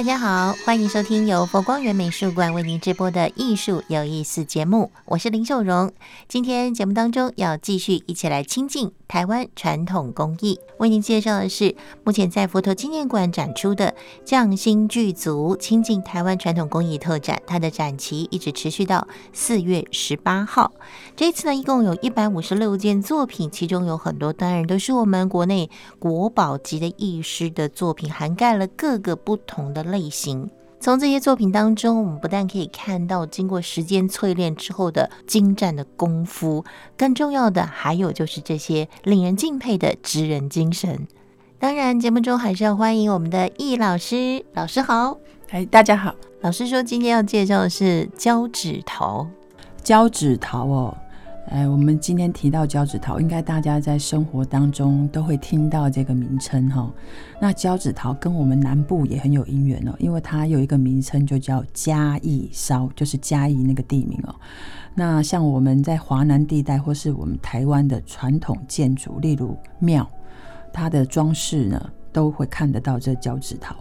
大家好，欢迎收听由佛光园美术馆为您直播的艺术有意思节目，我是林秀荣。今天节目当中要继续一起来亲近台湾传统工艺，为您介绍的是目前在佛陀纪念馆展出的匠心具足亲近台湾传统工艺特展，它的展期一直持续到四月十八号。这一次呢，一共有一百五十六件作品，其中有很多当然都是我们国内国宝级的艺师的作品，涵盖了各个不同的。类型，从这些作品当中，我们不但可以看到经过时间淬炼之后的精湛的功夫，更重要的还有就是这些令人敬佩的职人精神。当然，节目中还是要欢迎我们的易老师，老师好，哎，大家好。老师说今天要介绍的是胶纸陶，胶纸陶哦。哎，我们今天提到交趾陶，应该大家在生活当中都会听到这个名称哈。那交趾陶跟我们南部也很有因缘哦，因为它有一个名称就叫嘉义烧，就是嘉义那个地名哦。那像我们在华南地带或是我们台湾的传统建筑，例如庙，它的装饰呢都会看得到这交趾陶。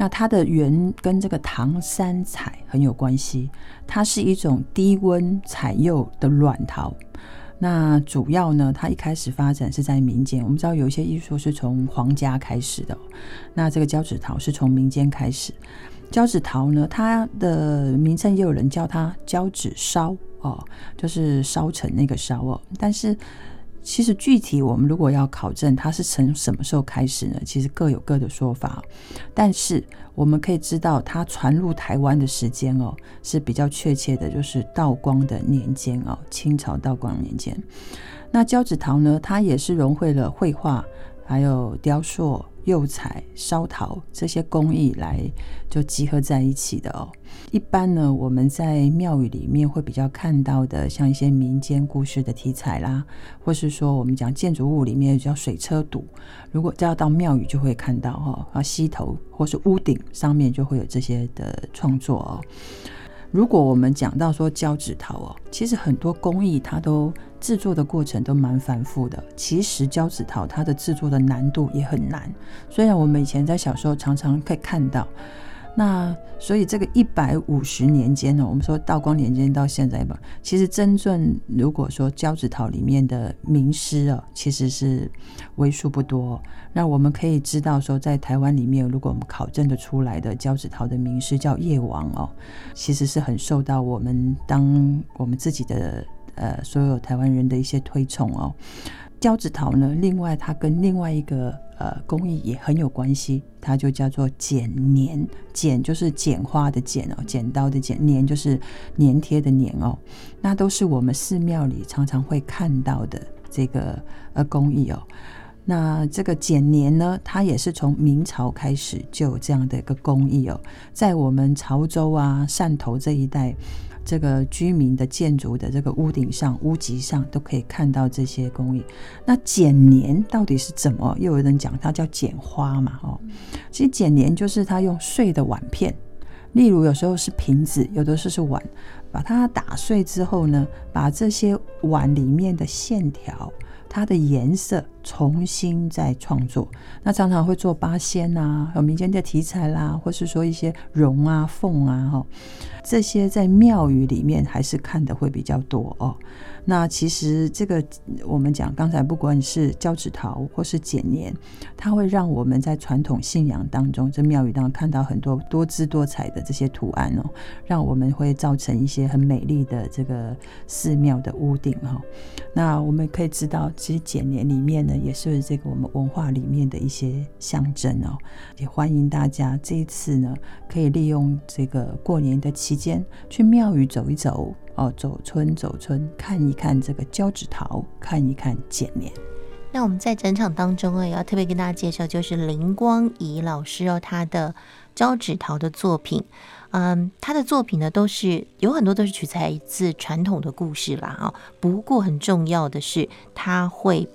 那它的源跟这个唐三彩很有关系，它是一种低温彩釉的软陶。那主要呢，它一开始发展是在民间。我们知道有一些艺术是从皇家开始的，那这个胶纸陶是从民间开始。胶纸陶呢，它的名称也有人叫它胶纸烧哦，就是烧成那个烧哦，但是。其实具体我们如果要考证它是从什么时候开始呢？其实各有各的说法。但是我们可以知道，它传入台湾的时间哦是比较确切的，就是道光的年间哦，清朝道光年间。那交趾陶呢，它也是融汇了绘画，还有雕塑。釉彩、烧陶这些工艺来就集合在一起的哦。一般呢，我们在庙宇里面会比较看到的，像一些民间故事的题材啦，或是说我们讲建筑物里面叫水车堵，如果要到庙宇就会看到哈，啊溪头或是屋顶上面就会有这些的创作哦。如果我们讲到说胶纸陶哦，其实很多工艺它都制作的过程都蛮繁复的。其实胶纸陶它的制作的难度也很难，虽然我们以前在小时候常常可以看到。那所以这个一百五十年间呢，我们说道光年间到现在吧，其实真正如果说交趾陶里面的名师啊，其实是为数不多。那我们可以知道说，在台湾里面，如果我们考证的出来的交趾陶的名师叫叶王哦，其实是很受到我们当我们自己的呃所有台湾人的一些推崇哦。交趾陶呢，另外它跟另外一个呃工艺也很有关系，它就叫做剪黏，剪就是剪花的剪哦，剪刀的剪，黏就是粘贴的黏哦，那都是我们寺庙里常常会看到的这个呃工艺哦。那这个剪黏呢，它也是从明朝开始就有这样的一个工艺哦，在我们潮州啊、汕头这一带。这个居民的建筑的这个屋顶上、屋脊上都可以看到这些工艺。那剪黏到底是怎么？又有人讲它叫剪花嘛？哦，其实剪黏就是它用碎的碗片，例如有时候是瓶子，有的时候是碗，把它打碎之后呢，把这些碗里面的线条。它的颜色重新再创作，那常常会做八仙啊，有民间的题材啦，或是说一些龙啊、凤啊，哈，这些在庙宇里面还是看的会比较多哦。那其实这个我们讲刚才不管是交趾陶或是剪黏，它会让我们在传统信仰当中，这庙宇当中看到很多多姿多彩的这些图案哦，让我们会造成一些很美丽的这个寺庙的屋顶哈。那我们可以知道，其实剪年里面呢，也是这个我们文化里面的一些象征哦。也欢迎大家这一次呢，可以利用这个过年的期间去庙宇走一走。哦，走村走村，看一看这个交趾桃，看一看剪年。那我们在整场当中啊，也要特别跟大家介绍，就是林光仪老师哦，他的交趾桃的作品。嗯，他的作品呢，都是有很多都是取材自传统的故事啦。哦，不过很重要的是，他会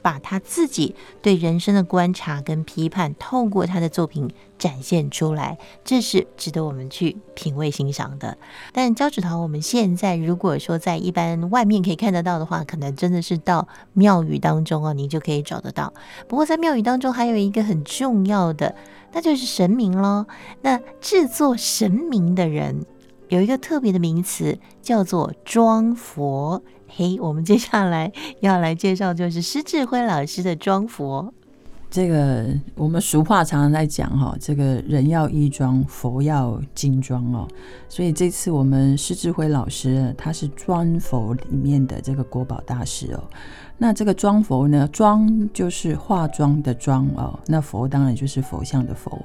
把他自己对人生的观察跟批判，透过他的作品展现出来，这是值得我们去品味欣赏的。但交趾陶，我们现在如果说在一般外面可以看得到的话，可能真的是到庙宇当中哦，你就可以找得到。不过在庙宇当中还有一个很重要的，那就是神明喽。那制作神明的人有一个特别的名词，叫做庄佛。嘿，我们接下来要来介绍就是施志辉老师的庄佛。这个我们俗话常常在讲哈，这个人要衣装，佛要金装哦。所以这次我们施志辉老师他是庄佛里面的这个国宝大师哦。那这个装佛呢，装就是化妆的妆哦，那佛当然就是佛像的佛。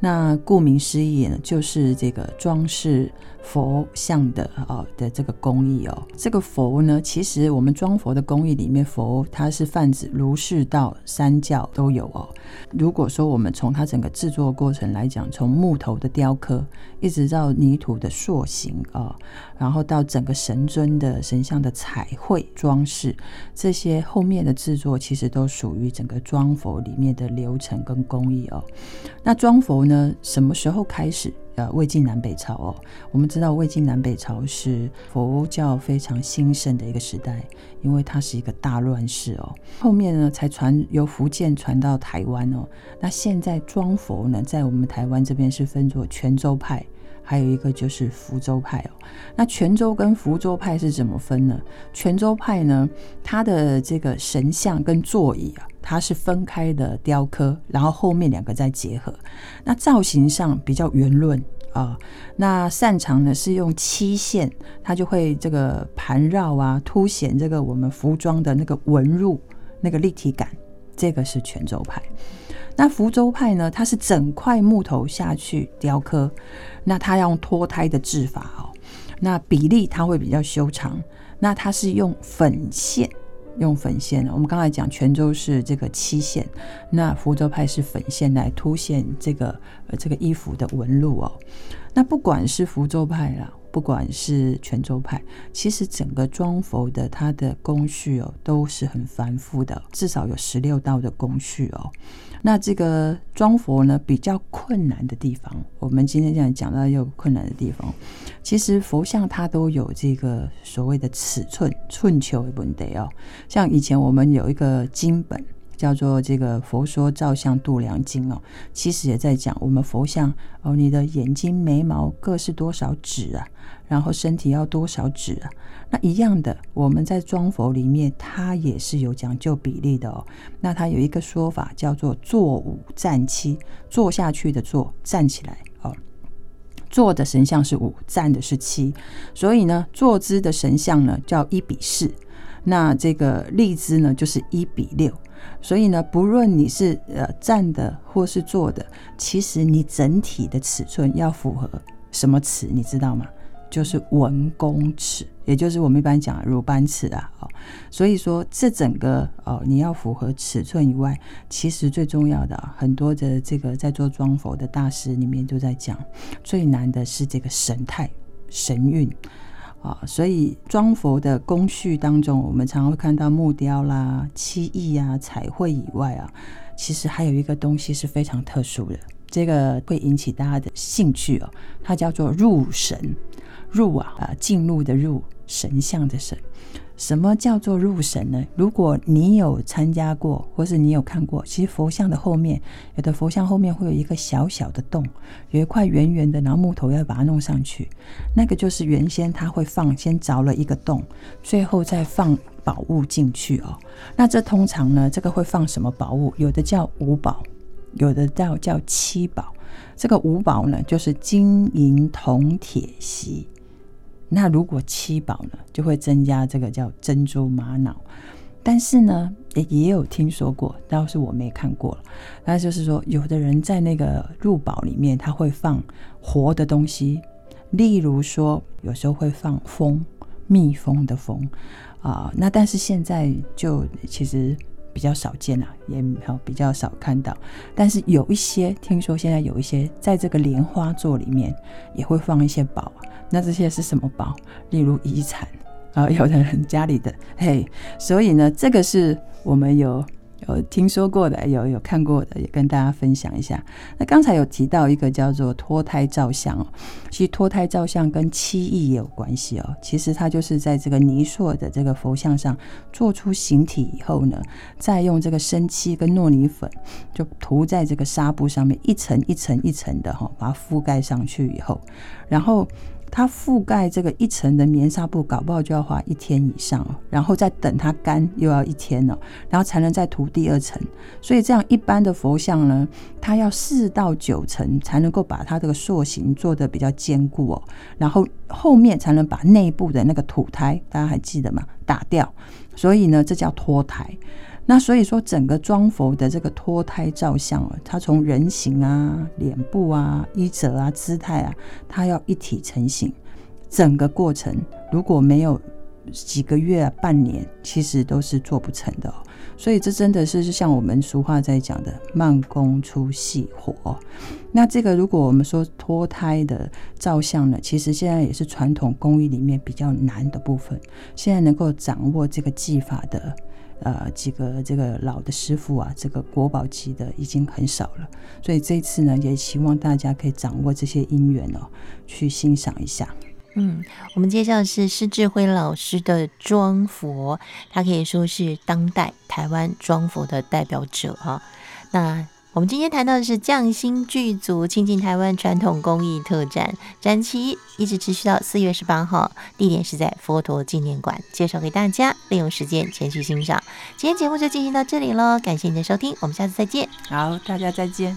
那顾名思义呢，就是这个装饰佛像的哦的这个工艺哦。这个佛呢，其实我们装佛的工艺里面，佛它是泛指儒释道三教都有哦。如果说我们从它整个制作过程来讲，从木头的雕刻，一直到泥土的塑形啊，然后到整个神尊的神像的彩绘装饰，这些些后面的制作其实都属于整个装佛里面的流程跟工艺哦。那装佛呢，什么时候开始？呃，魏晋南北朝哦，我们知道魏晋南北朝是佛教非常兴盛的一个时代，因为它是一个大乱世哦。后面呢，才传由福建传到台湾哦。那现在装佛呢，在我们台湾这边是分作泉州派，还有一个就是福州派哦。那泉州跟福州派是怎么分呢？泉州派呢，它的这个神像跟座椅啊。它是分开的雕刻，然后后面两个再结合。那造型上比较圆润啊，那擅长呢是用漆线，它就会这个盘绕啊，凸显这个我们服装的那个纹路、那个立体感。这个是泉州派。那福州派呢，它是整块木头下去雕刻，那它要用脱胎的制法哦，那比例它会比较修长，那它是用粉线。用粉线，我们刚才讲泉州是这个漆线，那福州派是粉线来凸显这个呃这个衣服的纹路哦。那不管是福州派啦，不管是泉州派，其实整个装佛的它的工序哦都是很繁复的，至少有十六道的工序哦。那这个装佛呢，比较困难的地方，我们今天这样讲到有困难的地方，其实佛像它都有这个所谓的尺寸寸秋的问题哦。像以前我们有一个经本叫做这个《佛说造像度量经》哦，其实也在讲我们佛像哦，你的眼睛眉毛各是多少指啊，然后身体要多少指啊。那一样的，我们在装佛里面，它也是有讲究比例的哦。那它有一个说法叫做“坐五站七”，坐下去的坐，站起来哦。坐的神像是五，站的是七，所以呢，坐姿的神像呢叫一比四，那这个立姿呢就是一比六。所以呢，不论你是呃站的或是坐的，其实你整体的尺寸要符合什么尺，你知道吗？就是文公尺，也就是我们一般讲的鲁班尺啊，哦，所以说这整个哦，你要符合尺寸以外，其实最重要的很多的这个在做装佛的大师里面都在讲，最难的是这个神态神韵啊，所以装佛的工序当中，我们常常会看到木雕啦、漆艺啊、彩绘以外啊，其实还有一个东西是非常特殊的，这个会引起大家的兴趣哦，它叫做入神。入啊啊，进入的入，神像的神。什么叫做入神呢？如果你有参加过，或是你有看过，其实佛像的后面，有的佛像后面会有一个小小的洞，有一块圆圆的，然后木头要把它弄上去，那个就是原先他会放，先凿了一个洞，最后再放宝物进去哦。那这通常呢，这个会放什么宝物？有的叫五宝，有的叫叫七宝。这个五宝呢，就是金银铜铁锡。那如果七宝呢，就会增加这个叫珍珠玛瑙。但是呢，也也有听说过，倒是我没看过。那就是说，有的人在那个入宝里面，他会放活的东西，例如说，有时候会放蜂，蜜蜂的蜂啊。那但是现在就其实比较少见啊，也比较少看到。但是有一些听说，现在有一些在这个莲花座里面也会放一些宝。那这些是什么宝？例如遗产啊，有的人家里的嘿，所以呢，这个是我们有。有听说过的，有有看过的，也跟大家分享一下。那刚才有提到一个叫做脱胎照相哦，其实脱胎照相跟漆艺也有关系哦。其实它就是在这个泥塑的这个佛像上做出形体以后呢，再用这个生漆跟糯米粉就涂在这个纱布上面，一层一层一层的哈，把它覆盖上去以后，然后。它覆盖这个一层的棉纱布，搞不好就要花一天以上哦，然后再等它干又要一天了，然后才能再涂第二层。所以这样一般的佛像呢，它要四到九层才能够把它这个塑形做得比较坚固哦，然后后面才能把内部的那个土胎，大家还记得吗？打掉。所以呢，这叫脱胎。那所以说，整个装佛的这个脱胎照相啊，它从人形啊、脸部啊、衣褶啊、姿态啊，它要一体成型。整个过程如果没有几个月、半年，其实都是做不成的哦。所以这真的是像我们俗话在讲的“慢工出细活”。那这个如果我们说脱胎的照相呢，其实现在也是传统工艺里面比较难的部分。现在能够掌握这个技法的。呃，几个这个老的师傅啊，这个国宝级的已经很少了，所以这次呢，也希望大家可以掌握这些因缘哦，去欣赏一下。嗯，我们介绍的是施智辉老师的装佛，他可以说是当代台湾装佛的代表者哈。那我们今天谈到的是匠心剧组亲近台湾传统工艺特展，展期一直持续到四月十八号，地点是在佛陀纪念馆，介绍给大家，利用时间前去欣赏。今天节目就进行到这里喽，感谢您的收听，我们下次再见。好，大家再见。